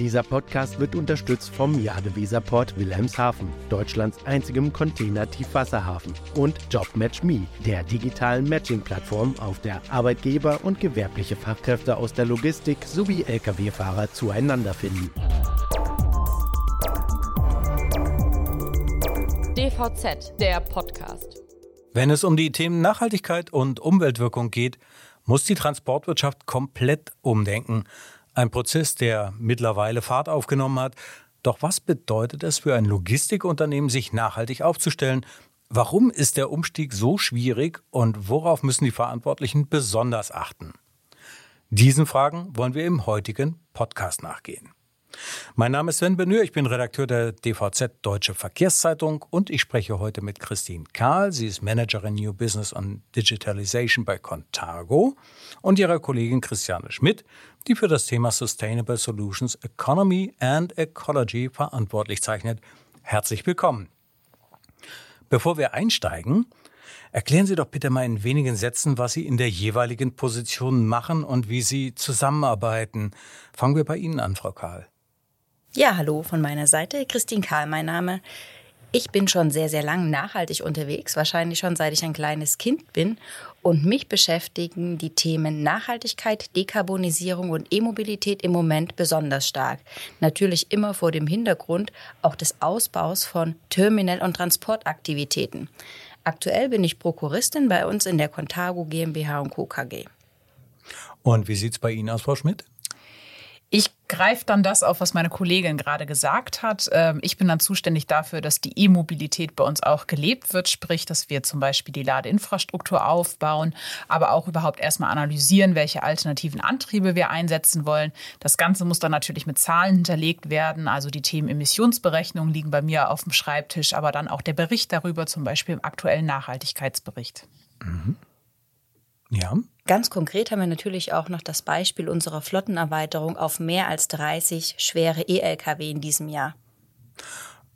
Dieser Podcast wird unterstützt vom Jadeweserport Wilhelmshaven, Deutschlands einzigem Container-Tiefwasserhafen, und JobMatchMe, der digitalen Matching-Plattform, auf der Arbeitgeber und gewerbliche Fachkräfte aus der Logistik sowie Lkw-Fahrer zueinander finden. DVZ, der Podcast. Wenn es um die Themen Nachhaltigkeit und Umweltwirkung geht, muss die Transportwirtschaft komplett umdenken. Ein Prozess, der mittlerweile Fahrt aufgenommen hat. Doch was bedeutet es für ein Logistikunternehmen, sich nachhaltig aufzustellen? Warum ist der Umstieg so schwierig und worauf müssen die Verantwortlichen besonders achten? Diesen Fragen wollen wir im heutigen Podcast nachgehen. Mein Name ist Sven Benür, ich bin Redakteur der DVZ Deutsche Verkehrszeitung und ich spreche heute mit Christine Kahl. Sie ist Managerin New Business und Digitalization bei Contargo und ihrer Kollegin Christiane Schmidt, die für das Thema Sustainable Solutions Economy and Ecology verantwortlich zeichnet. Herzlich willkommen. Bevor wir einsteigen, erklären Sie doch bitte mal in wenigen Sätzen, was Sie in der jeweiligen Position machen und wie Sie zusammenarbeiten. Fangen wir bei Ihnen an, Frau Kahl. Ja, hallo von meiner Seite. Christine Karl, mein Name. Ich bin schon sehr, sehr lang nachhaltig unterwegs, wahrscheinlich schon seit ich ein kleines Kind bin. Und mich beschäftigen die Themen Nachhaltigkeit, Dekarbonisierung und E-Mobilität im Moment besonders stark. Natürlich immer vor dem Hintergrund auch des Ausbaus von Terminal- und Transportaktivitäten. Aktuell bin ich Prokuristin bei uns in der Contago GmbH und Co. KG. Und wie sieht es bei Ihnen aus, Frau Schmidt? Ich greife dann das auf, was meine Kollegin gerade gesagt hat. Ähm, ich bin dann zuständig dafür, dass die E-Mobilität bei uns auch gelebt wird, sprich, dass wir zum Beispiel die Ladeinfrastruktur aufbauen, aber auch überhaupt erstmal analysieren, welche alternativen Antriebe wir einsetzen wollen. Das Ganze muss dann natürlich mit Zahlen hinterlegt werden. Also die Themen Emissionsberechnung liegen bei mir auf dem Schreibtisch, aber dann auch der Bericht darüber, zum Beispiel im aktuellen Nachhaltigkeitsbericht. Mhm. Ja. Ganz konkret haben wir natürlich auch noch das Beispiel unserer Flottenerweiterung auf mehr als 30 schwere E-Lkw in diesem Jahr.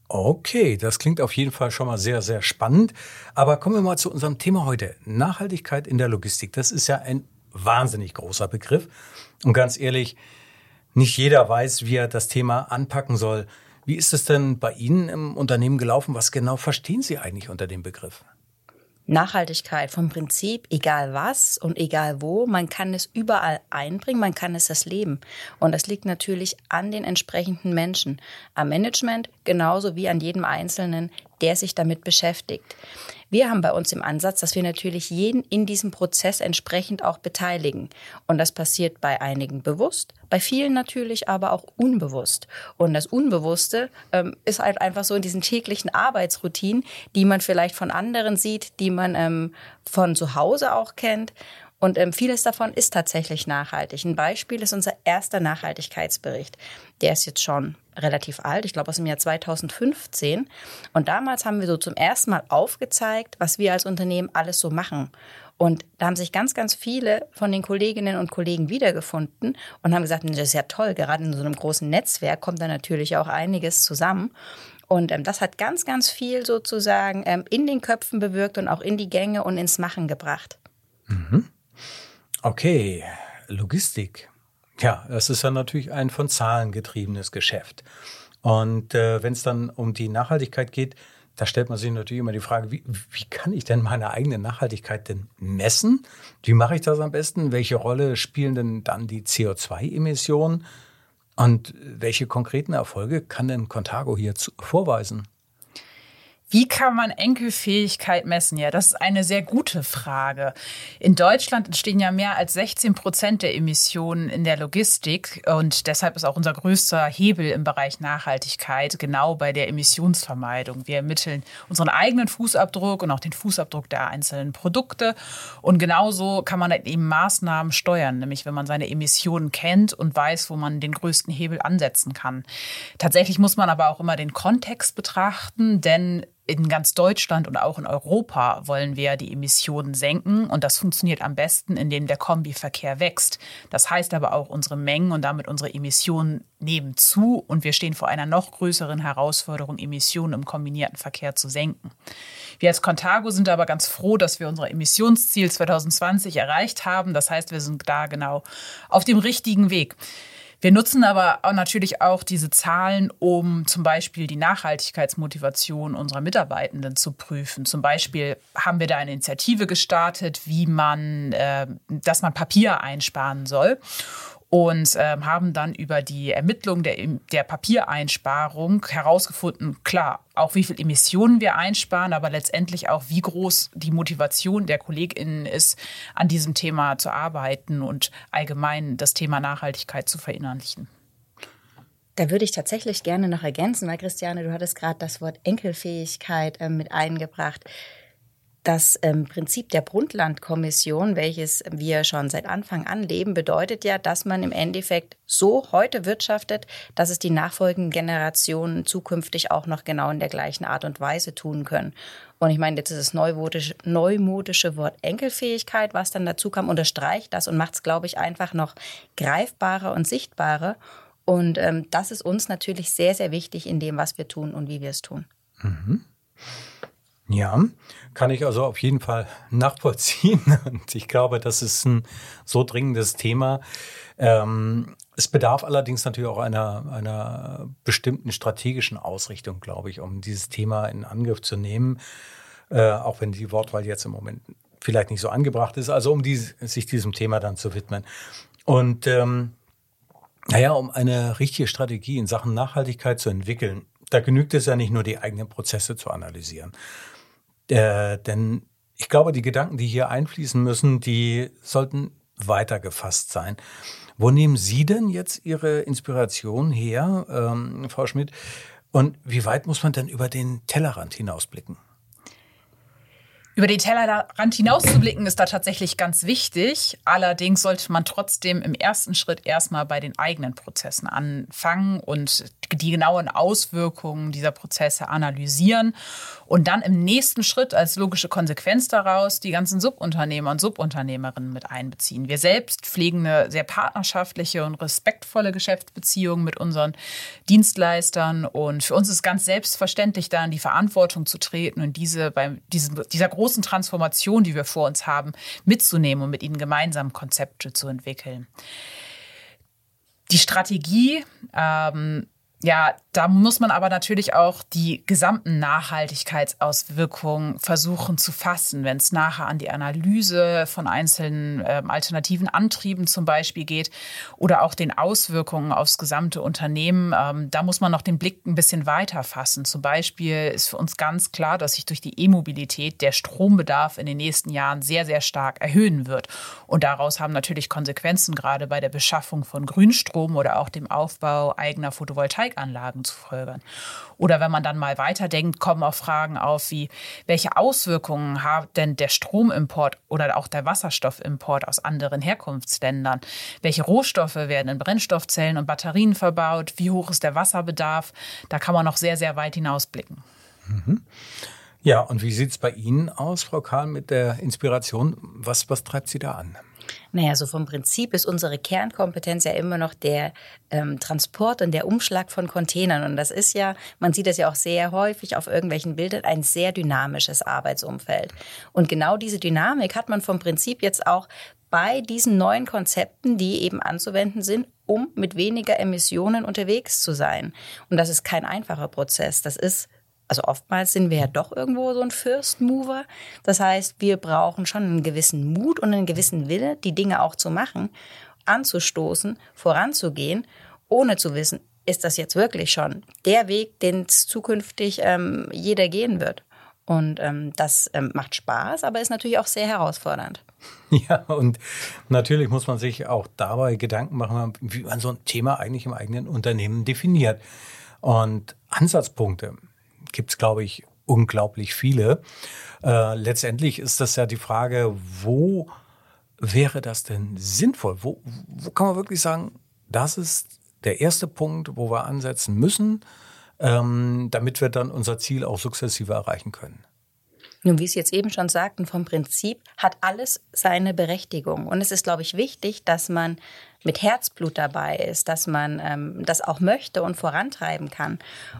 Okay, das klingt auf jeden Fall schon mal sehr, sehr spannend. Aber kommen wir mal zu unserem Thema heute. Nachhaltigkeit in der Logistik. Das ist ja ein wahnsinnig großer Begriff. Und ganz ehrlich, nicht jeder weiß, wie er das Thema anpacken soll. Wie ist es denn bei Ihnen im Unternehmen gelaufen? Was genau verstehen Sie eigentlich unter dem Begriff? Nachhaltigkeit vom Prinzip, egal was und egal wo, man kann es überall einbringen, man kann es das leben. Und das liegt natürlich an den entsprechenden Menschen, am Management genauso wie an jedem Einzelnen, der sich damit beschäftigt. Wir haben bei uns im Ansatz, dass wir natürlich jeden in diesem Prozess entsprechend auch beteiligen. Und das passiert bei einigen bewusst, bei vielen natürlich aber auch unbewusst. Und das Unbewusste ähm, ist halt einfach so in diesen täglichen Arbeitsroutinen, die man vielleicht von anderen sieht, die man ähm, von zu Hause auch kennt. Und ähm, vieles davon ist tatsächlich nachhaltig. Ein Beispiel ist unser erster Nachhaltigkeitsbericht. Der ist jetzt schon relativ alt, ich glaube aus dem Jahr 2015. Und damals haben wir so zum ersten Mal aufgezeigt, was wir als Unternehmen alles so machen. Und da haben sich ganz, ganz viele von den Kolleginnen und Kollegen wiedergefunden und haben gesagt, das ist ja toll, gerade in so einem großen Netzwerk kommt da natürlich auch einiges zusammen. Und ähm, das hat ganz, ganz viel sozusagen ähm, in den Köpfen bewirkt und auch in die Gänge und ins Machen gebracht. Mhm. Okay, Logistik. Ja, das ist ja natürlich ein von Zahlen getriebenes Geschäft. Und äh, wenn es dann um die Nachhaltigkeit geht, da stellt man sich natürlich immer die Frage, wie, wie kann ich denn meine eigene Nachhaltigkeit denn messen? Wie mache ich das am besten? Welche Rolle spielen denn dann die CO2-Emissionen? Und welche konkreten Erfolge kann denn Contago hier zu, vorweisen? Wie kann man Enkelfähigkeit messen? Ja, das ist eine sehr gute Frage. In Deutschland entstehen ja mehr als 16 Prozent der Emissionen in der Logistik und deshalb ist auch unser größter Hebel im Bereich Nachhaltigkeit genau bei der Emissionsvermeidung. Wir ermitteln unseren eigenen Fußabdruck und auch den Fußabdruck der einzelnen Produkte und genauso kann man eben Maßnahmen steuern, nämlich wenn man seine Emissionen kennt und weiß, wo man den größten Hebel ansetzen kann. Tatsächlich muss man aber auch immer den Kontext betrachten, denn in ganz Deutschland und auch in Europa wollen wir die Emissionen senken. Und das funktioniert am besten, indem der Kombiverkehr wächst. Das heißt aber auch, unsere Mengen und damit unsere Emissionen nehmen zu. Und wir stehen vor einer noch größeren Herausforderung, Emissionen im kombinierten Verkehr zu senken. Wir als Contago sind aber ganz froh, dass wir unser Emissionsziel 2020 erreicht haben. Das heißt, wir sind da genau auf dem richtigen Weg. Wir nutzen aber natürlich auch diese Zahlen, um zum Beispiel die Nachhaltigkeitsmotivation unserer Mitarbeitenden zu prüfen. Zum Beispiel haben wir da eine Initiative gestartet, wie man, äh, dass man Papier einsparen soll und äh, haben dann über die Ermittlung der, der Papiereinsparung herausgefunden, klar, auch wie viel Emissionen wir einsparen, aber letztendlich auch, wie groß die Motivation der KollegInnen ist, an diesem Thema zu arbeiten und allgemein das Thema Nachhaltigkeit zu verinnerlichen. Da würde ich tatsächlich gerne noch ergänzen, weil Christiane, du hattest gerade das Wort Enkelfähigkeit äh, mit eingebracht. Das ähm, Prinzip der Brundtland-Kommission, welches wir schon seit Anfang an leben, bedeutet ja, dass man im Endeffekt so heute wirtschaftet, dass es die nachfolgenden Generationen zukünftig auch noch genau in der gleichen Art und Weise tun können. Und ich meine, jetzt ist das neumodische, neumodische Wort Enkelfähigkeit, was dann dazu kam, unterstreicht das und macht es, glaube ich, einfach noch greifbarer und sichtbarer. Und ähm, das ist uns natürlich sehr, sehr wichtig in dem, was wir tun und wie wir es tun. Mhm. Ja, kann ich also auf jeden Fall nachvollziehen. Und ich glaube, das ist ein so dringendes Thema. Ähm, es bedarf allerdings natürlich auch einer, einer bestimmten strategischen Ausrichtung, glaube ich, um dieses Thema in Angriff zu nehmen. Äh, auch wenn die Wortwahl jetzt im Moment vielleicht nicht so angebracht ist. Also um die, sich diesem Thema dann zu widmen. Und ähm, naja, um eine richtige Strategie in Sachen Nachhaltigkeit zu entwickeln, da genügt es ja nicht nur, die eigenen Prozesse zu analysieren, äh, denn ich glaube, die Gedanken, die hier einfließen müssen, die sollten weiter gefasst sein. Wo nehmen Sie denn jetzt Ihre Inspiration her, ähm, Frau Schmidt? Und wie weit muss man denn über den Tellerrand hinausblicken? Über den Tellerrand hinauszublicken ist da tatsächlich ganz wichtig. Allerdings sollte man trotzdem im ersten Schritt erstmal bei den eigenen Prozessen anfangen und die genauen Auswirkungen dieser Prozesse analysieren und dann im nächsten Schritt als logische Konsequenz daraus die ganzen Subunternehmer und Subunternehmerinnen mit einbeziehen. Wir selbst pflegen eine sehr partnerschaftliche und respektvolle Geschäftsbeziehung mit unseren Dienstleistern und für uns ist ganz selbstverständlich, da in die Verantwortung zu treten und diese bei diesem, dieser großen Transformation, die wir vor uns haben, mitzunehmen und mit ihnen gemeinsam Konzepte zu entwickeln. Die Strategie ähm, ja, da muss man aber natürlich auch die gesamten Nachhaltigkeitsauswirkungen versuchen zu fassen, wenn es nachher an die Analyse von einzelnen äh, alternativen Antrieben zum Beispiel geht oder auch den Auswirkungen aufs gesamte Unternehmen. Ähm, da muss man noch den Blick ein bisschen weiter fassen. Zum Beispiel ist für uns ganz klar, dass sich durch die E-Mobilität der Strombedarf in den nächsten Jahren sehr, sehr stark erhöhen wird. Und daraus haben natürlich Konsequenzen gerade bei der Beschaffung von Grünstrom oder auch dem Aufbau eigener Photovoltaik Photovoltaikanlagen zu folgern. Oder wenn man dann mal weiterdenkt, kommen auch Fragen auf wie, welche Auswirkungen hat denn der Stromimport oder auch der Wasserstoffimport aus anderen Herkunftsländern? Welche Rohstoffe werden in Brennstoffzellen und Batterien verbaut? Wie hoch ist der Wasserbedarf? Da kann man noch sehr, sehr weit hinausblicken. Mhm. Ja, und wie sieht es bei Ihnen aus, Frau Kahn, mit der Inspiration? Was, was treibt Sie da an? Naja, so vom Prinzip ist unsere Kernkompetenz ja immer noch der ähm, Transport und der Umschlag von Containern. Und das ist ja, man sieht das ja auch sehr häufig auf irgendwelchen Bildern, ein sehr dynamisches Arbeitsumfeld. Und genau diese Dynamik hat man vom Prinzip jetzt auch bei diesen neuen Konzepten, die eben anzuwenden sind, um mit weniger Emissionen unterwegs zu sein. Und das ist kein einfacher Prozess. Das ist also oftmals sind wir ja doch irgendwo so ein First Mover. Das heißt, wir brauchen schon einen gewissen Mut und einen gewissen Wille, die Dinge auch zu machen, anzustoßen, voranzugehen, ohne zu wissen, ist das jetzt wirklich schon der Weg, den zukünftig ähm, jeder gehen wird. Und ähm, das ähm, macht Spaß, aber ist natürlich auch sehr herausfordernd. Ja, und natürlich muss man sich auch dabei Gedanken machen, wie man so ein Thema eigentlich im eigenen Unternehmen definiert. Und Ansatzpunkte, gibt es, glaube ich, unglaublich viele. Äh, letztendlich ist das ja die Frage, wo wäre das denn sinnvoll? Wo, wo kann man wirklich sagen, das ist der erste Punkt, wo wir ansetzen müssen, ähm, damit wir dann unser Ziel auch sukzessive erreichen können? Nun, wie Sie jetzt eben schon sagten, vom Prinzip hat alles seine Berechtigung. Und es ist, glaube ich, wichtig, dass man mit Herzblut dabei ist, dass man ähm, das auch möchte und vorantreiben kann.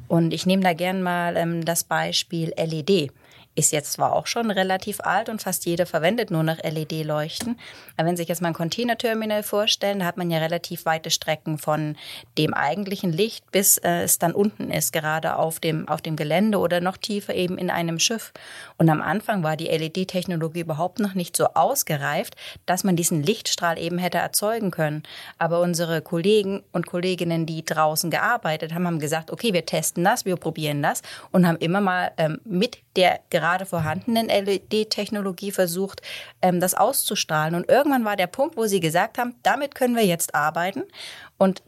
Und ich nehme da gern mal ähm, das Beispiel LED. Ist jetzt zwar auch schon relativ alt und fast jeder verwendet nur noch LED-Leuchten. Aber wenn Sie sich jetzt mal ein Containerterminal vorstellen, da hat man ja relativ weite Strecken von dem eigentlichen Licht, bis äh, es dann unten ist, gerade auf dem, auf dem Gelände oder noch tiefer eben in einem Schiff. Und am Anfang war die LED-Technologie überhaupt noch nicht so ausgereift, dass man diesen Lichtstrahl eben hätte erzeugen können. Aber unsere Kollegen und Kolleginnen, die draußen gearbeitet haben, haben gesagt, okay, wir testen das, wir probieren das und haben immer mal ähm, mit der gerade vorhandenen LED-Technologie versucht, ähm, das auszustrahlen. Und irgendwann war der Punkt, wo sie gesagt haben, damit können wir jetzt arbeiten. Und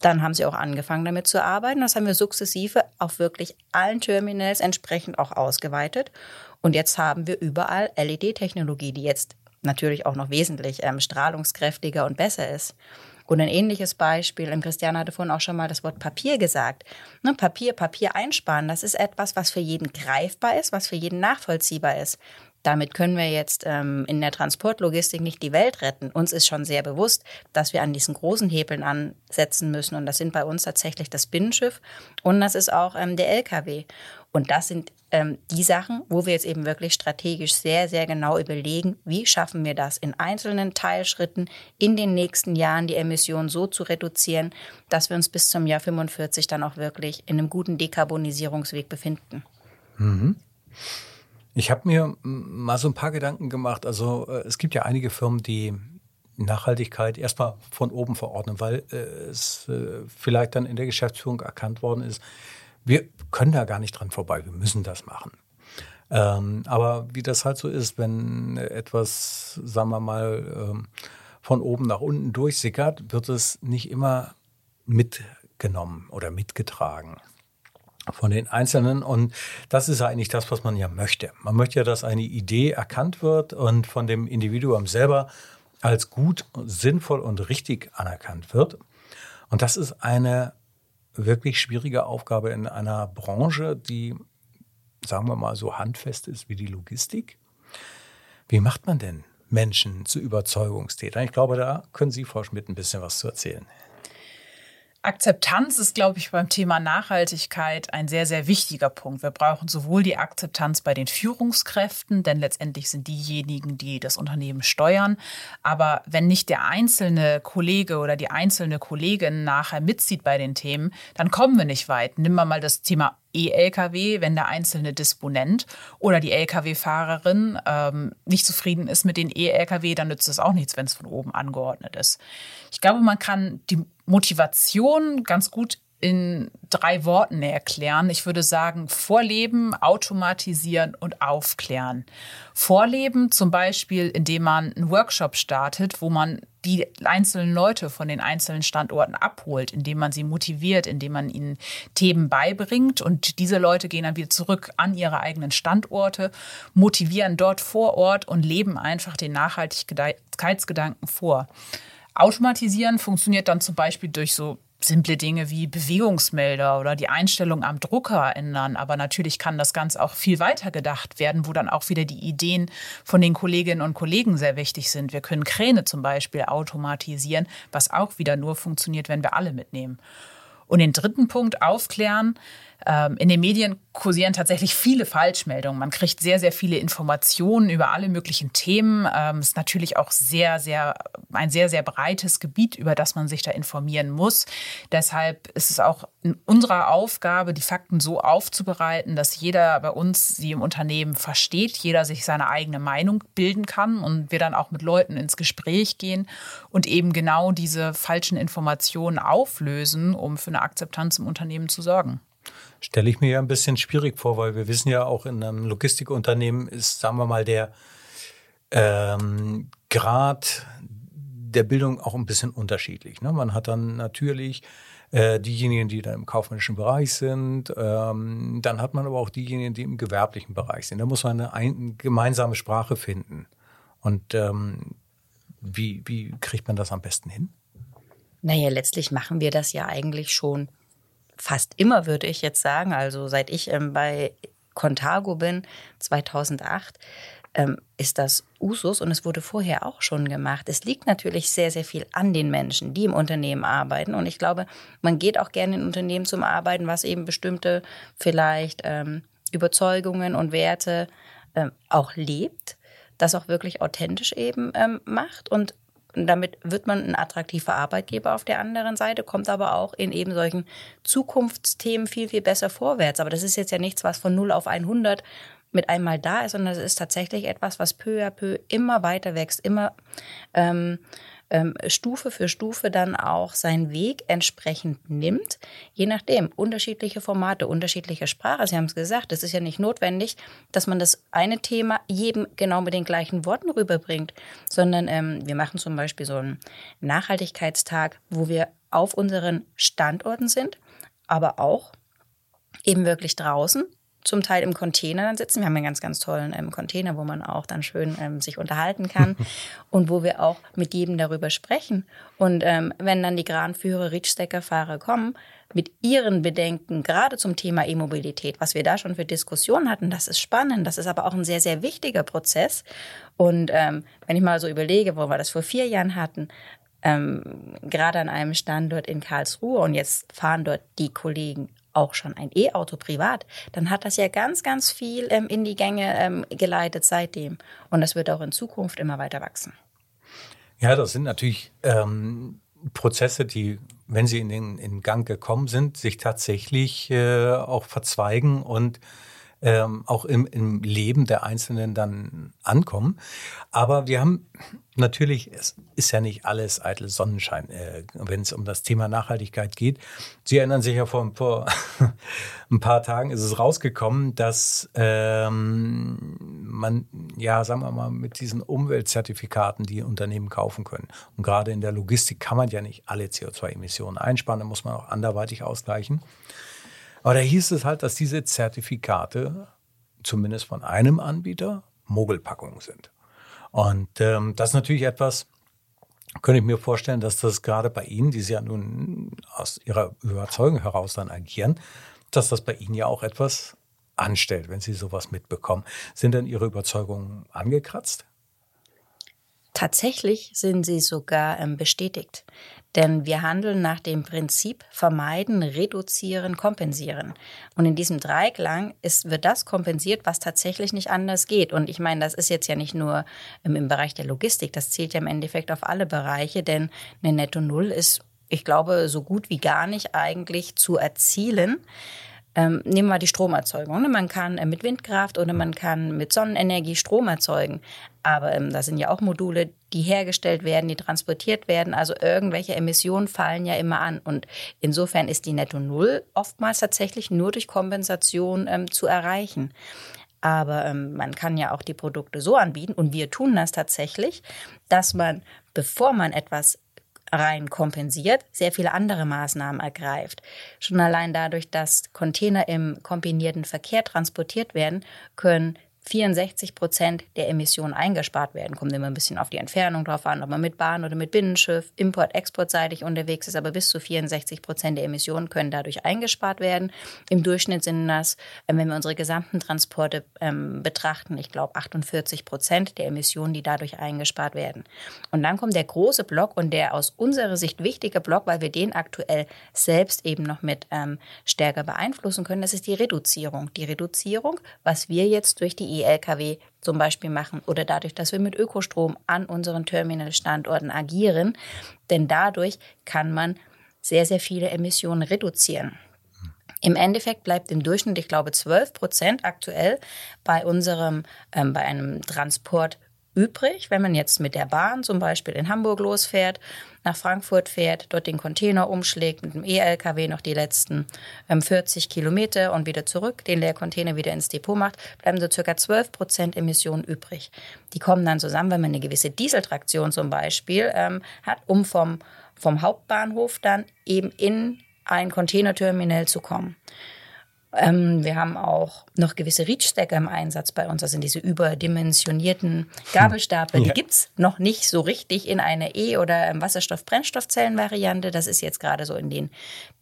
dann haben sie auch angefangen damit zu arbeiten. Das haben wir sukzessive auf wirklich allen Terminals entsprechend auch ausgeweitet. Und jetzt haben wir überall LED-Technologie, die jetzt natürlich auch noch wesentlich ähm, strahlungskräftiger und besser ist. Und ein ähnliches Beispiel, und Christiane hatte vorhin auch schon mal das Wort Papier gesagt. Ne, Papier, Papier einsparen, das ist etwas, was für jeden greifbar ist, was für jeden nachvollziehbar ist. Damit können wir jetzt ähm, in der Transportlogistik nicht die Welt retten. Uns ist schon sehr bewusst, dass wir an diesen großen Hebeln ansetzen müssen. Und das sind bei uns tatsächlich das Binnenschiff und das ist auch ähm, der LKW. Und das sind ähm, die Sachen, wo wir jetzt eben wirklich strategisch sehr, sehr genau überlegen, wie schaffen wir das in einzelnen Teilschritten in den nächsten Jahren die Emissionen so zu reduzieren, dass wir uns bis zum Jahr 45 dann auch wirklich in einem guten Dekarbonisierungsweg befinden. Mhm. Ich habe mir mal so ein paar Gedanken gemacht. Also äh, es gibt ja einige Firmen, die Nachhaltigkeit erstmal von oben verordnen, weil äh, es äh, vielleicht dann in der Geschäftsführung erkannt worden ist, wir können da gar nicht dran vorbei, wir müssen das machen. Ähm, aber wie das halt so ist, wenn etwas, sagen wir mal, ähm, von oben nach unten durchsickert, wird es nicht immer mitgenommen oder mitgetragen von den Einzelnen. Und das ist eigentlich das, was man ja möchte. Man möchte ja, dass eine Idee erkannt wird und von dem Individuum selber als gut, sinnvoll und richtig anerkannt wird. Und das ist eine wirklich schwierige Aufgabe in einer Branche, die, sagen wir mal, so handfest ist wie die Logistik. Wie macht man denn Menschen zu Überzeugungstätern? Ich glaube, da können Sie, Frau Schmidt, ein bisschen was zu erzählen. Akzeptanz ist, glaube ich, beim Thema Nachhaltigkeit ein sehr, sehr wichtiger Punkt. Wir brauchen sowohl die Akzeptanz bei den Führungskräften, denn letztendlich sind diejenigen, die das Unternehmen steuern. Aber wenn nicht der einzelne Kollege oder die einzelne Kollegin nachher mitzieht bei den Themen, dann kommen wir nicht weit. Nimm mal das Thema E-Lkw, wenn der einzelne Disponent oder die Lkw-Fahrerin ähm, nicht zufrieden ist mit den E-Lkw, dann nützt es auch nichts, wenn es von oben angeordnet ist. Ich glaube, man kann die Motivation ganz gut in drei Worten erklären. Ich würde sagen, Vorleben, automatisieren und aufklären. Vorleben zum Beispiel, indem man einen Workshop startet, wo man die einzelnen Leute von den einzelnen Standorten abholt, indem man sie motiviert, indem man ihnen Themen beibringt und diese Leute gehen dann wieder zurück an ihre eigenen Standorte, motivieren dort vor Ort und leben einfach den Nachhaltigkeitsgedanken vor. Automatisieren funktioniert dann zum Beispiel durch so simple Dinge wie Bewegungsmelder oder die Einstellung am Drucker ändern. Aber natürlich kann das Ganze auch viel weiter gedacht werden, wo dann auch wieder die Ideen von den Kolleginnen und Kollegen sehr wichtig sind. Wir können Kräne zum Beispiel automatisieren, was auch wieder nur funktioniert, wenn wir alle mitnehmen. Und den dritten Punkt aufklären. Ähm, in den Medien kursieren tatsächlich viele Falschmeldungen. Man kriegt sehr, sehr viele Informationen über alle möglichen Themen. Es ähm, ist natürlich auch sehr, sehr, ein sehr, sehr breites Gebiet, über das man sich da informieren muss. Deshalb ist es auch in unserer Aufgabe, die Fakten so aufzubereiten, dass jeder bei uns sie im Unternehmen versteht, jeder sich seine eigene Meinung bilden kann und wir dann auch mit Leuten ins Gespräch gehen und eben genau diese falschen Informationen auflösen, um für eine Akzeptanz im Unternehmen zu sorgen stelle ich mir ja ein bisschen schwierig vor, weil wir wissen ja auch in einem Logistikunternehmen ist, sagen wir mal, der ähm, Grad der Bildung auch ein bisschen unterschiedlich. Ne? Man hat dann natürlich äh, diejenigen, die da im kaufmännischen Bereich sind. Ähm, dann hat man aber auch diejenigen, die im gewerblichen Bereich sind. Da muss man eine ein, gemeinsame Sprache finden. Und ähm, wie, wie kriegt man das am besten hin? Naja, letztlich machen wir das ja eigentlich schon fast immer, würde ich jetzt sagen. Also seit ich ähm, bei Contago bin, 2008, ähm, ist das Usus und es wurde vorher auch schon gemacht. Es liegt natürlich sehr, sehr viel an den Menschen, die im Unternehmen arbeiten. Und ich glaube, man geht auch gerne in Unternehmen zum Arbeiten, was eben bestimmte vielleicht ähm, Überzeugungen und Werte ähm, auch lebt, das auch wirklich authentisch eben ähm, macht und damit wird man ein attraktiver Arbeitgeber auf der anderen Seite, kommt aber auch in eben solchen Zukunftsthemen viel, viel besser vorwärts. Aber das ist jetzt ja nichts, was von 0 auf 100 mit einmal da ist, sondern es ist tatsächlich etwas, was peu à peu immer weiter wächst, immer ähm, ähm, Stufe für Stufe dann auch seinen Weg entsprechend nimmt, je nachdem, unterschiedliche Formate, unterschiedliche Sprache. Sie haben es gesagt, es ist ja nicht notwendig, dass man das eine Thema jedem genau mit den gleichen Worten rüberbringt, sondern ähm, wir machen zum Beispiel so einen Nachhaltigkeitstag, wo wir auf unseren Standorten sind, aber auch eben wirklich draußen zum Teil im Container dann sitzen. Wir haben einen ganz, ganz tollen ähm, Container, wo man auch dann schön ähm, sich unterhalten kann und wo wir auch mit jedem darüber sprechen. Und ähm, wenn dann die Kranführer, Reachstacker-Fahrer kommen, mit ihren Bedenken, gerade zum Thema E-Mobilität, was wir da schon für Diskussionen hatten, das ist spannend. Das ist aber auch ein sehr, sehr wichtiger Prozess. Und ähm, wenn ich mal so überlege, wo wir das vor vier Jahren hatten, ähm, gerade an einem Standort in Karlsruhe und jetzt fahren dort die Kollegen auch schon ein E-Auto privat, dann hat das ja ganz, ganz viel ähm, in die Gänge ähm, geleitet seitdem. Und das wird auch in Zukunft immer weiter wachsen. Ja, das sind natürlich ähm, Prozesse, die, wenn sie in den in Gang gekommen sind, sich tatsächlich äh, auch verzweigen und ähm, auch im, im Leben der Einzelnen dann ankommen. Aber wir haben natürlich, es ist ja nicht alles eitel Sonnenschein, äh, wenn es um das Thema Nachhaltigkeit geht. Sie erinnern sich ja vor, vor ein paar Tagen ist es rausgekommen, dass ähm, man, ja, sagen wir mal, mit diesen Umweltzertifikaten die Unternehmen kaufen können. Und gerade in der Logistik kann man ja nicht alle CO2-Emissionen einsparen, da muss man auch anderweitig ausgleichen. Aber da hieß es halt, dass diese Zertifikate zumindest von einem Anbieter Mogelpackungen sind. Und ähm, das ist natürlich etwas, könnte ich mir vorstellen, dass das gerade bei Ihnen, die Sie ja nun aus Ihrer Überzeugung heraus dann agieren, dass das bei Ihnen ja auch etwas anstellt, wenn Sie sowas mitbekommen. Sind denn Ihre Überzeugungen angekratzt? Tatsächlich sind sie sogar ähm, bestätigt. Denn wir handeln nach dem Prinzip vermeiden, reduzieren, kompensieren. Und in diesem Dreiklang ist, wird das kompensiert, was tatsächlich nicht anders geht. Und ich meine, das ist jetzt ja nicht nur im, im Bereich der Logistik, das zählt ja im Endeffekt auf alle Bereiche, denn eine Netto Null ist, ich glaube, so gut wie gar nicht eigentlich zu erzielen. Ähm, nehmen wir die Stromerzeugung. Ne? Man kann äh, mit Windkraft oder man kann mit Sonnenenergie Strom erzeugen. Aber ähm, da sind ja auch Module, die hergestellt werden, die transportiert werden. Also irgendwelche Emissionen fallen ja immer an. Und insofern ist die Netto Null oftmals tatsächlich nur durch Kompensation ähm, zu erreichen. Aber ähm, man kann ja auch die Produkte so anbieten, und wir tun das tatsächlich, dass man, bevor man etwas rein kompensiert, sehr viele andere Maßnahmen ergreift. Schon allein dadurch, dass Container im kombinierten Verkehr transportiert werden, können 64 Prozent der Emissionen eingespart werden. Kommt immer ein bisschen auf die Entfernung drauf an, ob man mit Bahn oder mit Binnenschiff, Import-, Exportseitig unterwegs ist, aber bis zu 64 Prozent der Emissionen können dadurch eingespart werden. Im Durchschnitt sind das, äh, wenn wir unsere gesamten Transporte ähm, betrachten, ich glaube 48 Prozent der Emissionen, die dadurch eingespart werden. Und dann kommt der große Block und der aus unserer Sicht wichtige Block, weil wir den aktuell selbst eben noch mit ähm, stärker beeinflussen können, das ist die Reduzierung. Die Reduzierung, was wir jetzt durch die E-Lkw zum Beispiel machen oder dadurch, dass wir mit Ökostrom an unseren Terminalstandorten agieren. Denn dadurch kann man sehr, sehr viele Emissionen reduzieren. Im Endeffekt bleibt im Durchschnitt, ich glaube, 12 Prozent aktuell bei unserem, ähm, bei einem Transport übrig, wenn man jetzt mit der Bahn zum Beispiel in Hamburg losfährt, nach Frankfurt fährt, dort den Container umschlägt, mit dem E-LKW noch die letzten ähm, 40 Kilometer und wieder zurück, den Leercontainer wieder ins Depot macht, bleiben so circa 12 Prozent Emissionen übrig. Die kommen dann zusammen, wenn man eine gewisse Dieseltraktion zum Beispiel ähm, hat, um vom, vom Hauptbahnhof dann eben in ein Containerterminal zu kommen. Ähm, wir haben auch noch gewisse Reach-Stacker im Einsatz bei uns. Das sind diese überdimensionierten Gabelstapler. Ja. Die gibt's noch nicht so richtig in einer E- oder Wasserstoff-Brennstoffzellen-Variante. Das ist jetzt gerade so in den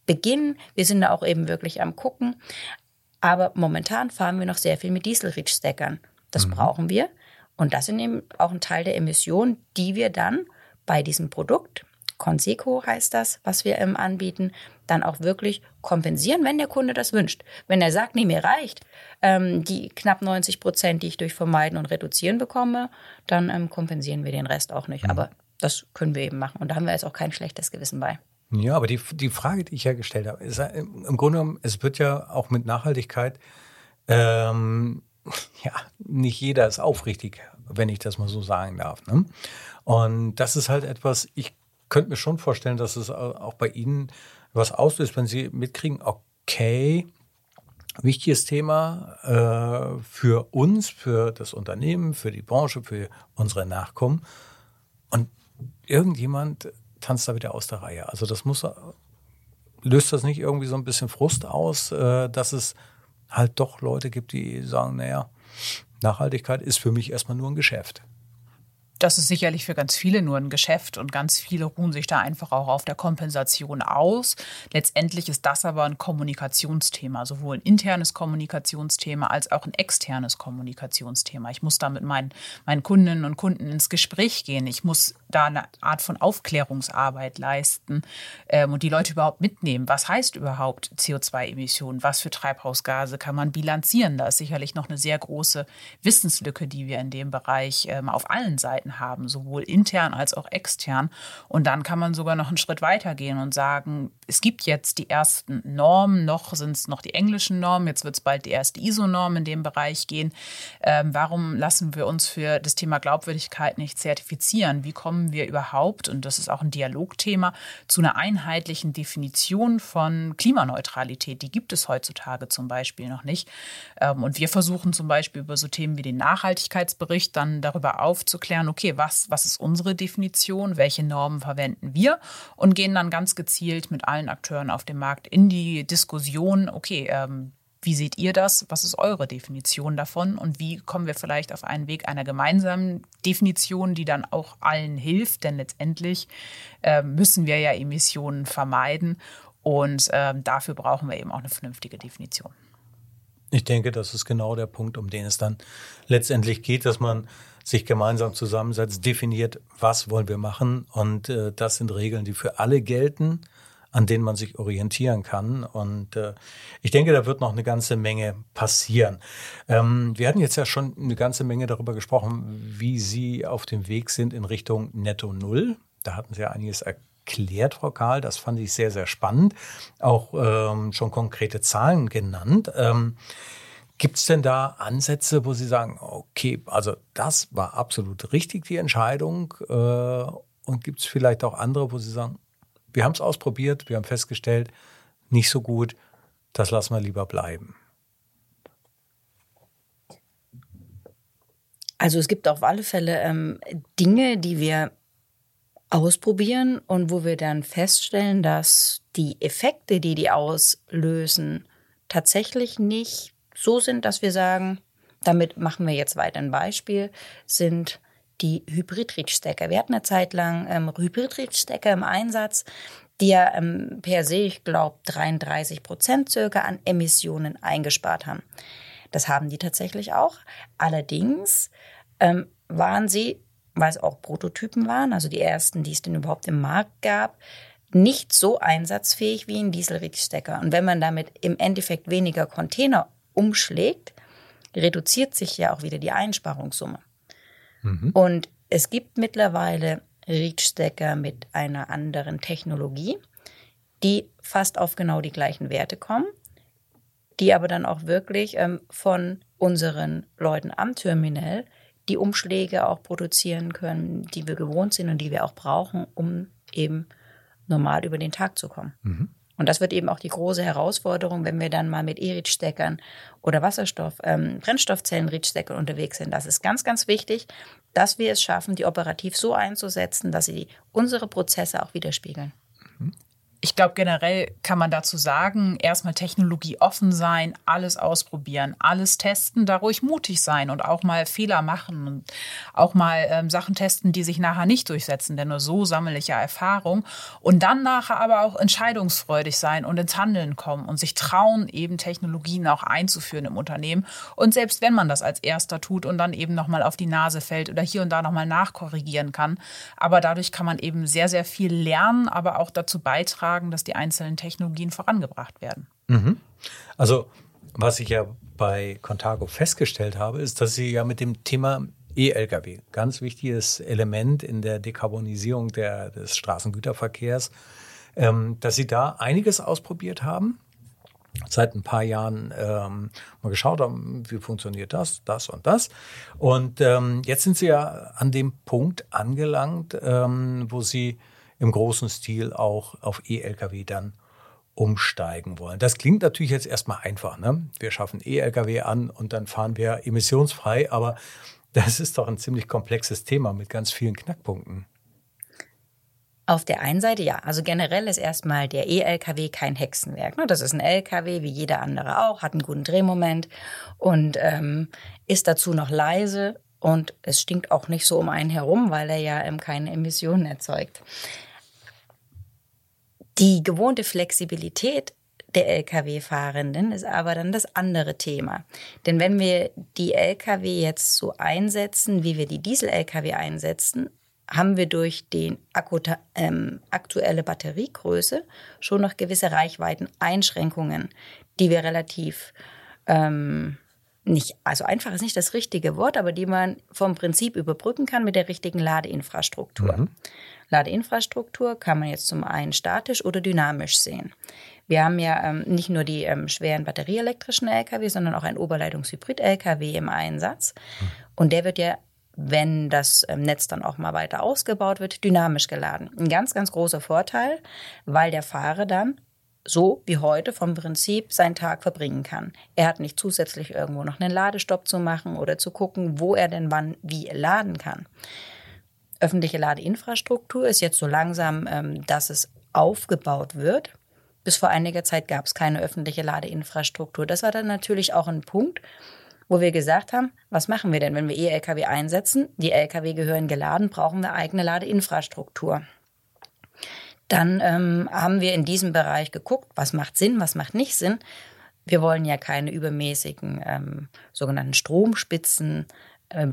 Beginn. Wir sind da auch eben wirklich am Gucken. Aber momentan fahren wir noch sehr viel mit Diesel-Reach-Stackern. Das mhm. brauchen wir. Und das sind eben auch ein Teil der Emissionen, die wir dann bei diesem Produkt Conseco heißt das, was wir ähm, anbieten, dann auch wirklich kompensieren, wenn der Kunde das wünscht. Wenn er sagt, nee, mir reicht ähm, die knapp 90 Prozent, die ich durch Vermeiden und Reduzieren bekomme, dann ähm, kompensieren wir den Rest auch nicht. Mhm. Aber das können wir eben machen. Und da haben wir jetzt auch kein schlechtes Gewissen bei. Ja, aber die, die Frage, die ich ja gestellt habe, ist im Grunde genommen, es wird ja auch mit Nachhaltigkeit, ähm, ja, nicht jeder ist aufrichtig, wenn ich das mal so sagen darf. Ne? Und das ist halt etwas, ich könnte mir schon vorstellen, dass es auch bei Ihnen was auslöst, wenn Sie mitkriegen, okay, wichtiges Thema äh, für uns, für das Unternehmen, für die Branche, für unsere Nachkommen. Und irgendjemand tanzt da wieder aus der Reihe. Also das muss, löst das nicht irgendwie so ein bisschen Frust aus, äh, dass es halt doch Leute gibt, die sagen, naja, Nachhaltigkeit ist für mich erstmal nur ein Geschäft das ist sicherlich für ganz viele nur ein Geschäft und ganz viele ruhen sich da einfach auch auf der Kompensation aus. Letztendlich ist das aber ein Kommunikationsthema, sowohl ein internes Kommunikationsthema als auch ein externes Kommunikationsthema. Ich muss da mit meinen, meinen Kundinnen und Kunden ins Gespräch gehen. Ich muss da eine Art von Aufklärungsarbeit leisten ähm, und die Leute überhaupt mitnehmen. Was heißt überhaupt CO2-Emissionen? Was für Treibhausgase kann man bilanzieren? Da ist sicherlich noch eine sehr große Wissenslücke, die wir in dem Bereich ähm, auf allen Seiten Möglichkeiten haben, sowohl intern als auch extern. Und dann kann man sogar noch einen Schritt weiter gehen und sagen, es gibt jetzt die ersten Normen, noch sind es noch die englischen Normen, jetzt wird es bald die erste ISO-Norm in dem Bereich gehen. Ähm, warum lassen wir uns für das Thema Glaubwürdigkeit nicht zertifizieren? Wie kommen wir überhaupt, und das ist auch ein Dialogthema, zu einer einheitlichen Definition von Klimaneutralität? Die gibt es heutzutage zum Beispiel noch nicht. Ähm, und wir versuchen zum Beispiel über so Themen wie den Nachhaltigkeitsbericht dann darüber aufzuklären, okay, was, was ist unsere Definition, welche Normen verwenden wir und gehen dann ganz gezielt mit allen Akteuren auf dem Markt in die Diskussion, okay, ähm, wie seht ihr das? Was ist eure Definition davon? Und wie kommen wir vielleicht auf einen Weg einer gemeinsamen Definition, die dann auch allen hilft? Denn letztendlich äh, müssen wir ja Emissionen vermeiden und äh, dafür brauchen wir eben auch eine vernünftige Definition. Ich denke, das ist genau der Punkt, um den es dann letztendlich geht, dass man sich gemeinsam zusammensetzt, definiert, was wollen wir machen. Und äh, das sind Regeln, die für alle gelten, an denen man sich orientieren kann. Und äh, ich denke, da wird noch eine ganze Menge passieren. Ähm, wir hatten jetzt ja schon eine ganze Menge darüber gesprochen, wie Sie auf dem Weg sind in Richtung Netto Null. Da hatten Sie ja einiges erklärt, Frau Karl. Das fand ich sehr, sehr spannend. Auch ähm, schon konkrete Zahlen genannt. Ähm, Gibt es denn da Ansätze, wo Sie sagen, okay, also das war absolut richtig, die Entscheidung? Äh, und gibt es vielleicht auch andere, wo Sie sagen, wir haben es ausprobiert, wir haben festgestellt, nicht so gut, das lassen wir lieber bleiben? Also es gibt auf alle Fälle ähm, Dinge, die wir ausprobieren und wo wir dann feststellen, dass die Effekte, die die auslösen, tatsächlich nicht so sind, dass wir sagen, damit machen wir jetzt weiter ein Beispiel, sind die Hybrid-Reach-Stacker. Wir hatten eine Zeit lang ähm, Hybrid-Reach-Stacker im Einsatz, die ja ähm, per se, ich glaube, 33 Prozent circa an Emissionen eingespart haben. Das haben die tatsächlich auch. Allerdings ähm, waren sie, weil es auch Prototypen waren, also die ersten, die es denn überhaupt im Markt gab, nicht so einsatzfähig wie ein Diesel-Reach-Stacker. Und wenn man damit im Endeffekt weniger Container umschlägt, reduziert sich ja auch wieder die Einsparungssumme. Mhm. Und es gibt mittlerweile Reach-Stacker mit einer anderen Technologie, die fast auf genau die gleichen Werte kommen, die aber dann auch wirklich ähm, von unseren Leuten am Terminal die Umschläge auch produzieren können, die wir gewohnt sind und die wir auch brauchen, um eben normal über den Tag zu kommen. Mhm. Und das wird eben auch die große Herausforderung, wenn wir dann mal mit E-Reach-Steckern oder Wasserstoff, ähm, Brennstoffzellen-Reach-Steckern unterwegs sind. Das ist ganz, ganz wichtig, dass wir es schaffen, die operativ so einzusetzen, dass sie unsere Prozesse auch widerspiegeln. Ich glaube, generell kann man dazu sagen, erstmal Technologie offen sein, alles ausprobieren, alles testen, da ruhig mutig sein und auch mal Fehler machen und auch mal ähm, Sachen testen, die sich nachher nicht durchsetzen, denn nur so sammle ich ja Erfahrung. Und dann nachher aber auch entscheidungsfreudig sein und ins Handeln kommen und sich trauen, eben Technologien auch einzuführen im Unternehmen. Und selbst wenn man das als erster tut und dann eben nochmal auf die Nase fällt oder hier und da nochmal nachkorrigieren kann, aber dadurch kann man eben sehr, sehr viel lernen, aber auch dazu beitragen, beitragen, dass die einzelnen Technologien vorangebracht werden. Mhm. Also, was ich ja bei Contago festgestellt habe, ist, dass Sie ja mit dem Thema E-Lkw, ganz wichtiges Element in der Dekarbonisierung der, des Straßengüterverkehrs, ähm, dass Sie da einiges ausprobiert haben seit ein paar Jahren ähm, mal geschaut haben, wie funktioniert das, das und das. Und ähm, jetzt sind Sie ja an dem Punkt angelangt, ähm, wo Sie im großen Stil auch auf E-Lkw dann umsteigen wollen. Das klingt natürlich jetzt erstmal einfach. Ne? Wir schaffen E-Lkw an und dann fahren wir emissionsfrei, aber das ist doch ein ziemlich komplexes Thema mit ganz vielen Knackpunkten. Auf der einen Seite ja, also generell ist erstmal der E-LKW kein Hexenwerk. Ne? Das ist ein LKW wie jeder andere auch, hat einen guten Drehmoment und ähm, ist dazu noch leise und es stinkt auch nicht so um einen herum, weil er ja ähm, keine Emissionen erzeugt. Die gewohnte Flexibilität der Lkw-Fahrenden ist aber dann das andere Thema. Denn wenn wir die Lkw jetzt so einsetzen, wie wir die Diesel-Lkw einsetzen, haben wir durch die ähm, aktuelle Batteriegröße schon noch gewisse Reichweiten-Einschränkungen, die wir relativ ähm, nicht, also einfach ist nicht das richtige Wort, aber die man vom Prinzip überbrücken kann mit der richtigen Ladeinfrastruktur. Mhm. Ladeinfrastruktur kann man jetzt zum einen statisch oder dynamisch sehen. Wir haben ja ähm, nicht nur die ähm, schweren batterieelektrischen Lkw, sondern auch ein Oberleitungshybrid-Lkw im Einsatz. Und der wird ja, wenn das ähm, Netz dann auch mal weiter ausgebaut wird, dynamisch geladen. Ein ganz, ganz großer Vorteil, weil der Fahrer dann so wie heute vom Prinzip seinen Tag verbringen kann. Er hat nicht zusätzlich irgendwo noch einen Ladestopp zu machen oder zu gucken, wo er denn wann wie laden kann öffentliche Ladeinfrastruktur ist jetzt so langsam, ähm, dass es aufgebaut wird. Bis vor einiger Zeit gab es keine öffentliche Ladeinfrastruktur. Das war dann natürlich auch ein Punkt, wo wir gesagt haben, was machen wir denn, wenn wir E-Lkw einsetzen? Die Lkw gehören geladen, brauchen wir eigene Ladeinfrastruktur. Dann ähm, haben wir in diesem Bereich geguckt, was macht Sinn, was macht nicht Sinn. Wir wollen ja keine übermäßigen ähm, sogenannten Stromspitzen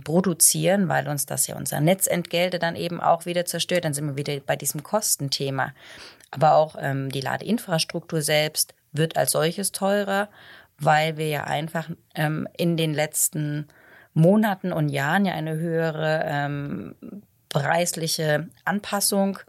produzieren, weil uns das ja unser Netzentgelte dann eben auch wieder zerstört. Dann sind wir wieder bei diesem Kostenthema. Aber auch ähm, die Ladeinfrastruktur selbst wird als solches teurer, weil wir ja einfach ähm, in den letzten Monaten und Jahren ja eine höhere ähm, preisliche Anpassung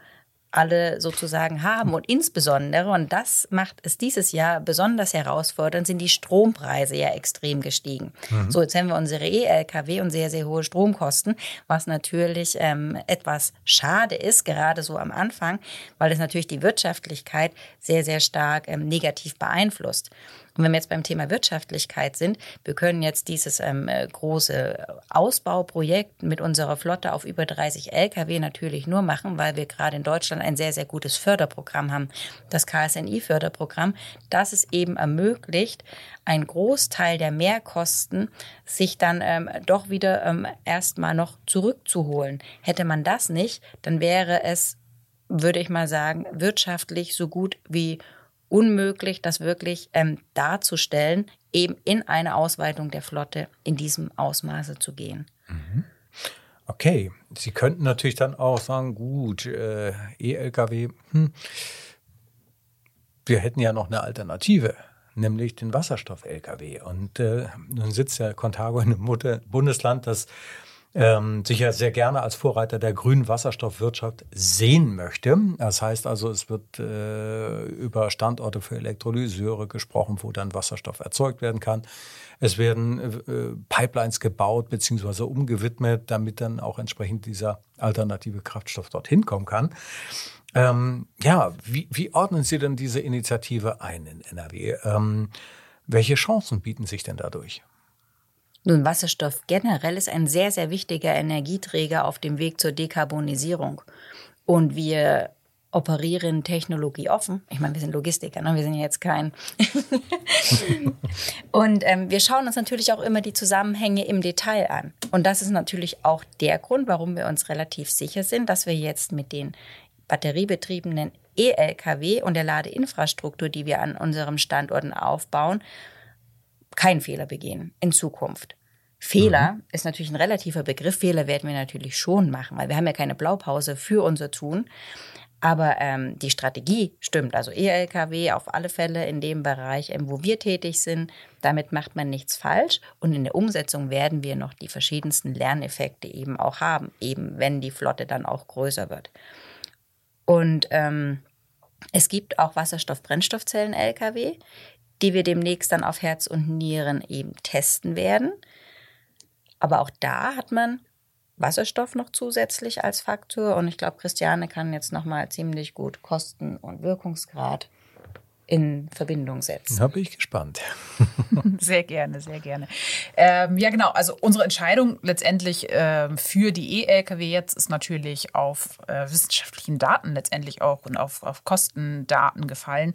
alle sozusagen haben. Und insbesondere, und das macht es dieses Jahr besonders herausfordernd, sind die Strompreise ja extrem gestiegen. Mhm. So, jetzt haben wir unsere E-Lkw und sehr, sehr hohe Stromkosten, was natürlich ähm, etwas schade ist, gerade so am Anfang, weil es natürlich die Wirtschaftlichkeit sehr, sehr stark ähm, negativ beeinflusst. Und wenn wir jetzt beim Thema Wirtschaftlichkeit sind, wir können jetzt dieses ähm, äh, große Ausbauprojekt mit unserer Flotte auf über 30 Lkw natürlich nur machen, weil wir gerade in Deutschland ein sehr, sehr gutes Förderprogramm haben, das KSNI-Förderprogramm, das es eben ermöglicht, ein Großteil der Mehrkosten sich dann ähm, doch wieder ähm, erstmal noch zurückzuholen. Hätte man das nicht, dann wäre es, würde ich mal sagen, wirtschaftlich so gut wie unmöglich, das wirklich ähm, darzustellen, eben in eine Ausweitung der Flotte in diesem Ausmaße zu gehen. Mhm. Okay, Sie könnten natürlich dann auch sagen, gut, äh, E-Lkw, hm, wir hätten ja noch eine Alternative, nämlich den Wasserstoff-Lkw. Und äh, nun sitzt ja Contago in einem Bundesland, das ähm, sich ja sehr gerne als Vorreiter der grünen Wasserstoffwirtschaft sehen möchte. Das heißt also, es wird äh, über Standorte für Elektrolyseure gesprochen, wo dann Wasserstoff erzeugt werden kann. Es werden äh, Pipelines gebaut bzw. umgewidmet, damit dann auch entsprechend dieser alternative Kraftstoff dorthin kommen kann. Ähm, ja, wie, wie ordnen Sie denn diese Initiative ein in NRW? Ähm, welche Chancen bieten sich denn dadurch? Nun, Wasserstoff generell ist ein sehr, sehr wichtiger Energieträger auf dem Weg zur Dekarbonisierung. Und wir operieren Technologie offen. Ich meine, wir sind Logistiker, ne? wir sind jetzt kein. und ähm, wir schauen uns natürlich auch immer die Zusammenhänge im Detail an. Und das ist natürlich auch der Grund, warum wir uns relativ sicher sind, dass wir jetzt mit den batteriebetriebenen E-Lkw und der Ladeinfrastruktur, die wir an unseren Standorten aufbauen, keinen Fehler begehen in Zukunft. Fehler mhm. ist natürlich ein relativer Begriff. Fehler werden wir natürlich schon machen, weil wir haben ja keine Blaupause für unser Tun. Aber ähm, die Strategie stimmt. Also E-Lkw auf alle Fälle in dem Bereich, ähm, wo wir tätig sind. Damit macht man nichts falsch. Und in der Umsetzung werden wir noch die verschiedensten Lerneffekte eben auch haben, eben wenn die Flotte dann auch größer wird. Und ähm, es gibt auch Wasserstoff-Brennstoffzellen-Lkw, die wir demnächst dann auf Herz und Nieren eben testen werden. Aber auch da hat man Wasserstoff noch zusätzlich als Faktor. Und ich glaube, Christiane kann jetzt nochmal ziemlich gut Kosten- und Wirkungsgrad in Verbindung setzen. Da bin ich gespannt. sehr gerne, sehr gerne. Ähm, ja, genau. Also unsere Entscheidung letztendlich ähm, für die E-Lkw jetzt ist natürlich auf äh, wissenschaftlichen Daten letztendlich auch und auf, auf Kostendaten gefallen.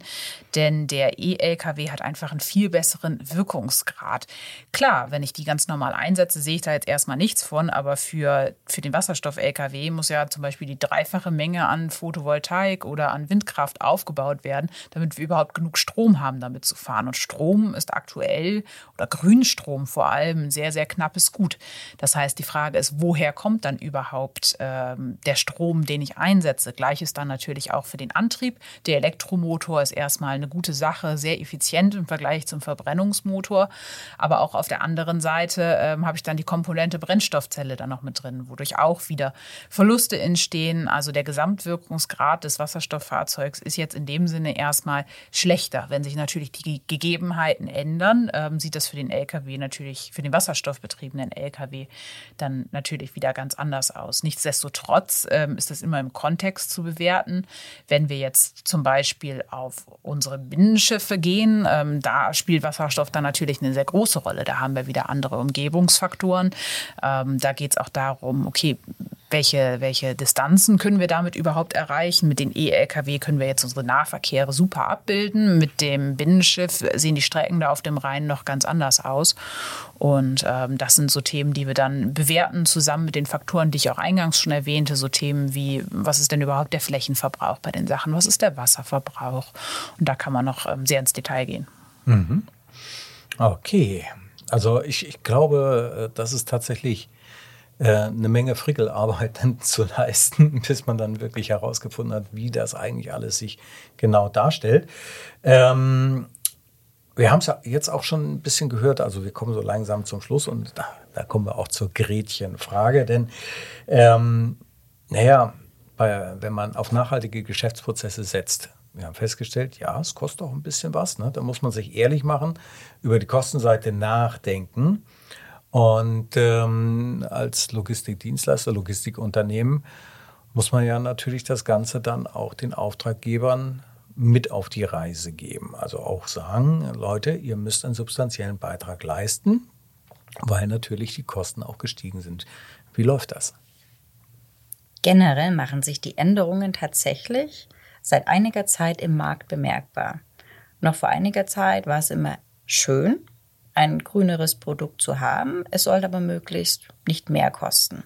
Denn der E-Lkw hat einfach einen viel besseren Wirkungsgrad. Klar, wenn ich die ganz normal einsetze, sehe ich da jetzt erstmal nichts von. Aber für, für den Wasserstoff-Lkw muss ja zum Beispiel die dreifache Menge an Photovoltaik oder an Windkraft aufgebaut werden, damit wir überhaupt überhaupt genug Strom haben, damit zu fahren. Und Strom ist aktuell oder Grünstrom vor allem ein sehr, sehr knappes Gut. Das heißt, die Frage ist, woher kommt dann überhaupt ähm, der Strom, den ich einsetze? Gleiches dann natürlich auch für den Antrieb. Der Elektromotor ist erstmal eine gute Sache, sehr effizient im Vergleich zum Verbrennungsmotor. Aber auch auf der anderen Seite ähm, habe ich dann die Komponente Brennstoffzelle dann noch mit drin, wodurch auch wieder Verluste entstehen. Also der Gesamtwirkungsgrad des Wasserstofffahrzeugs ist jetzt in dem Sinne erstmal schlechter. Wenn sich natürlich die Gegebenheiten ändern, ähm, sieht das für den Lkw natürlich, für den wasserstoffbetriebenen Lkw dann natürlich wieder ganz anders aus. Nichtsdestotrotz ähm, ist das immer im Kontext zu bewerten. Wenn wir jetzt zum Beispiel auf unsere Binnenschiffe gehen, ähm, da spielt Wasserstoff dann natürlich eine sehr große Rolle. Da haben wir wieder andere Umgebungsfaktoren. Ähm, da geht es auch darum, okay, welche, welche Distanzen können wir damit überhaupt erreichen? Mit den E-Lkw können wir jetzt unsere Nahverkehre super abbilden. Mit dem Binnenschiff sehen die Strecken da auf dem Rhein noch ganz anders aus. Und ähm, das sind so Themen, die wir dann bewerten, zusammen mit den Faktoren, die ich auch eingangs schon erwähnte. So Themen wie, was ist denn überhaupt der Flächenverbrauch bei den Sachen? Was ist der Wasserverbrauch? Und da kann man noch ähm, sehr ins Detail gehen. Mhm. Okay. Also ich, ich glaube, äh, das ist tatsächlich eine Menge Frickelarbeit dann zu leisten, bis man dann wirklich herausgefunden hat, wie das eigentlich alles sich genau darstellt. Ähm, wir haben es jetzt auch schon ein bisschen gehört, also wir kommen so langsam zum Schluss und da, da kommen wir auch zur Gretchenfrage, denn ähm, naja, bei, wenn man auf nachhaltige Geschäftsprozesse setzt, wir haben festgestellt, ja, es kostet auch ein bisschen was. Ne? Da muss man sich ehrlich machen, über die Kostenseite nachdenken. Und ähm, als Logistikdienstleister, Logistikunternehmen muss man ja natürlich das Ganze dann auch den Auftraggebern mit auf die Reise geben. Also auch sagen, Leute, ihr müsst einen substanziellen Beitrag leisten, weil natürlich die Kosten auch gestiegen sind. Wie läuft das? Generell machen sich die Änderungen tatsächlich seit einiger Zeit im Markt bemerkbar. Noch vor einiger Zeit war es immer schön, ein grüneres Produkt zu haben. Es sollte aber möglichst nicht mehr kosten.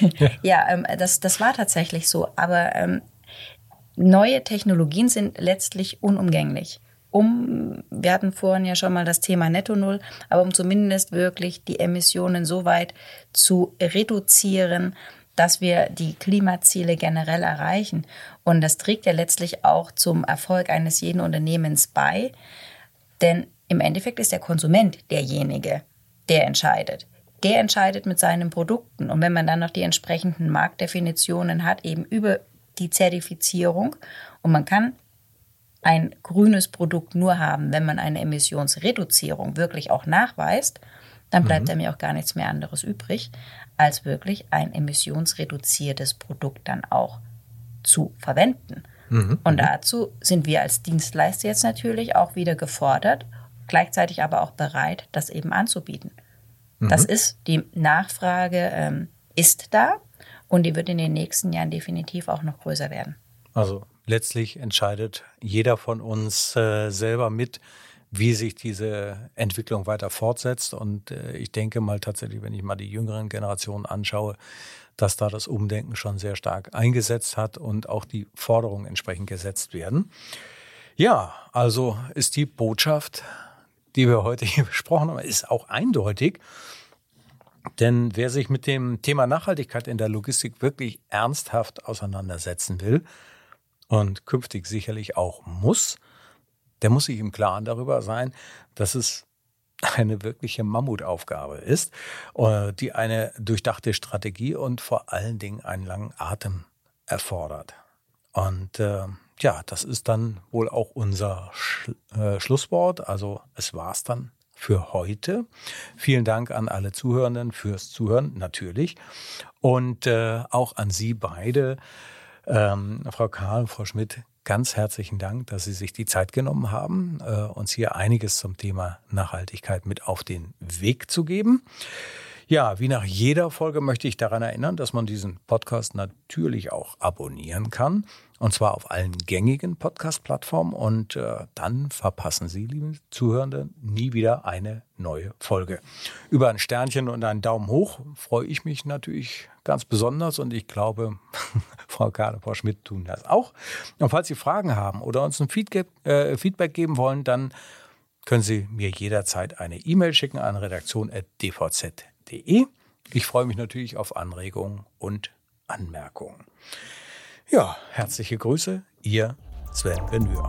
ja, ähm, das, das war tatsächlich so. Aber ähm, neue Technologien sind letztlich unumgänglich. Um, wir hatten vorhin ja schon mal das Thema Netto Null, aber um zumindest wirklich die Emissionen so weit zu reduzieren, dass wir die Klimaziele generell erreichen. Und das trägt ja letztlich auch zum Erfolg eines jeden Unternehmens bei. Denn im Endeffekt ist der Konsument derjenige, der entscheidet. Der entscheidet mit seinen Produkten. Und wenn man dann noch die entsprechenden Marktdefinitionen hat, eben über die Zertifizierung, und man kann ein grünes Produkt nur haben, wenn man eine Emissionsreduzierung wirklich auch nachweist, dann bleibt mhm. mir auch gar nichts mehr anderes übrig, als wirklich ein emissionsreduziertes Produkt dann auch zu verwenden. Mhm. Und dazu sind wir als Dienstleister jetzt natürlich auch wieder gefordert, gleichzeitig aber auch bereit, das eben anzubieten. Mhm. Das ist, die Nachfrage ähm, ist da Und die wird in den nächsten Jahren definitiv auch noch größer werden. Also letztlich entscheidet jeder von uns äh, selber mit, wie sich diese Entwicklung weiter fortsetzt. Und äh, ich denke mal tatsächlich, wenn ich mal die jüngeren Generationen anschaue, dass da das Umdenken schon sehr stark eingesetzt hat und auch die Forderungen entsprechend gesetzt werden. Ja, also ist die Botschaft, die wir heute hier besprochen haben, ist auch eindeutig. Denn wer sich mit dem Thema Nachhaltigkeit in der Logistik wirklich ernsthaft auseinandersetzen will und künftig sicherlich auch muss, der muss sich im Klaren darüber sein, dass es eine wirkliche Mammutaufgabe ist, äh, die eine durchdachte Strategie und vor allen Dingen einen langen Atem erfordert. Und äh, ja, das ist dann wohl auch unser Sch äh, Schlusswort. Also es war's dann für heute. Vielen Dank an alle Zuhörenden fürs Zuhören, natürlich. Und äh, auch an Sie beide, ähm, Frau Karl und Frau Schmidt, ganz herzlichen Dank, dass Sie sich die Zeit genommen haben, äh, uns hier einiges zum Thema Nachhaltigkeit mit auf den Weg zu geben. Ja, wie nach jeder Folge möchte ich daran erinnern, dass man diesen Podcast natürlich auch abonnieren kann. Und zwar auf allen gängigen Podcast-Plattformen. Und äh, dann verpassen Sie, liebe Zuhörende, nie wieder eine neue Folge. Über ein Sternchen und einen Daumen hoch freue ich mich natürlich ganz besonders. Und ich glaube, Frau Karle, Frau Schmidt tun das auch. Und falls Sie Fragen haben oder uns ein Feedback, äh, Feedback geben wollen, dann können Sie mir jederzeit eine E-Mail schicken an redaktion.dvz.de. Ich freue mich natürlich auf Anregungen und Anmerkungen. Ja, herzliche Grüße, Ihr Sven Benür.